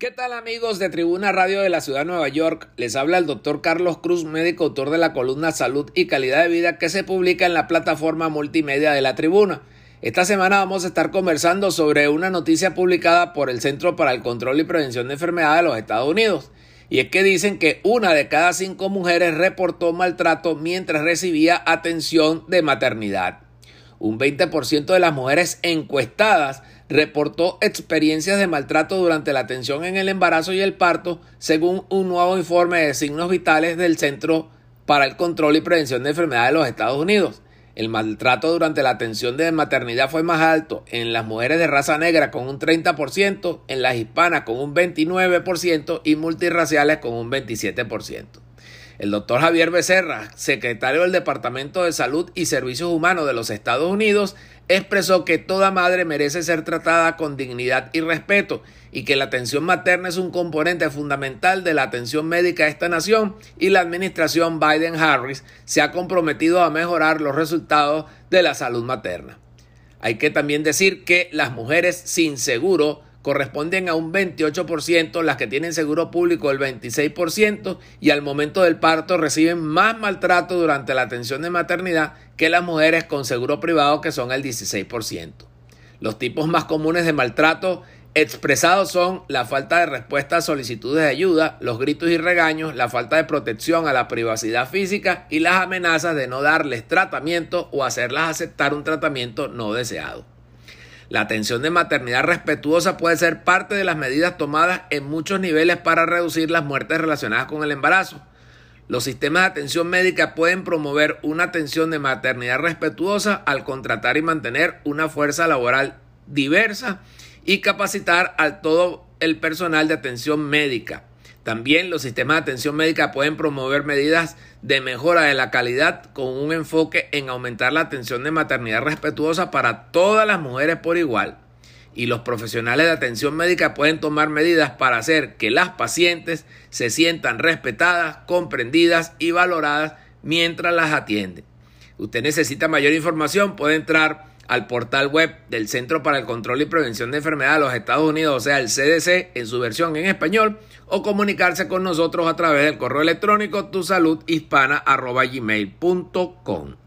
¿Qué tal amigos de Tribuna Radio de la Ciudad de Nueva York? Les habla el doctor Carlos Cruz, médico autor de la columna Salud y Calidad de Vida que se publica en la plataforma multimedia de la Tribuna. Esta semana vamos a estar conversando sobre una noticia publicada por el Centro para el Control y Prevención de Enfermedades de los Estados Unidos. Y es que dicen que una de cada cinco mujeres reportó maltrato mientras recibía atención de maternidad. Un 20% de las mujeres encuestadas reportó experiencias de maltrato durante la atención en el embarazo y el parto, según un nuevo informe de signos vitales del Centro para el Control y Prevención de Enfermedades de los Estados Unidos. El maltrato durante la atención de maternidad fue más alto en las mujeres de raza negra con un 30%, en las hispanas con un 29% y multirraciales con un 27%. El doctor Javier Becerra, secretario del Departamento de Salud y Servicios Humanos de los Estados Unidos, expresó que toda madre merece ser tratada con dignidad y respeto y que la atención materna es un componente fundamental de la atención médica de esta nación y la administración Biden-Harris se ha comprometido a mejorar los resultados de la salud materna. Hay que también decir que las mujeres sin seguro corresponden a un 28%, las que tienen seguro público el 26% y al momento del parto reciben más maltrato durante la atención de maternidad que las mujeres con seguro privado que son el 16%. Los tipos más comunes de maltrato expresados son la falta de respuesta a solicitudes de ayuda, los gritos y regaños, la falta de protección a la privacidad física y las amenazas de no darles tratamiento o hacerlas aceptar un tratamiento no deseado. La atención de maternidad respetuosa puede ser parte de las medidas tomadas en muchos niveles para reducir las muertes relacionadas con el embarazo. Los sistemas de atención médica pueden promover una atención de maternidad respetuosa al contratar y mantener una fuerza laboral diversa y capacitar a todo el personal de atención médica. También los sistemas de atención médica pueden promover medidas de mejora de la calidad con un enfoque en aumentar la atención de maternidad respetuosa para todas las mujeres por igual. Y los profesionales de atención médica pueden tomar medidas para hacer que las pacientes se sientan respetadas, comprendidas y valoradas mientras las atienden. Usted necesita mayor información, puede entrar al portal web del Centro para el Control y Prevención de Enfermedades de los Estados Unidos, o sea, el CDC en su versión en español, o comunicarse con nosotros a través del correo electrónico tusaludhispana.gmail.com.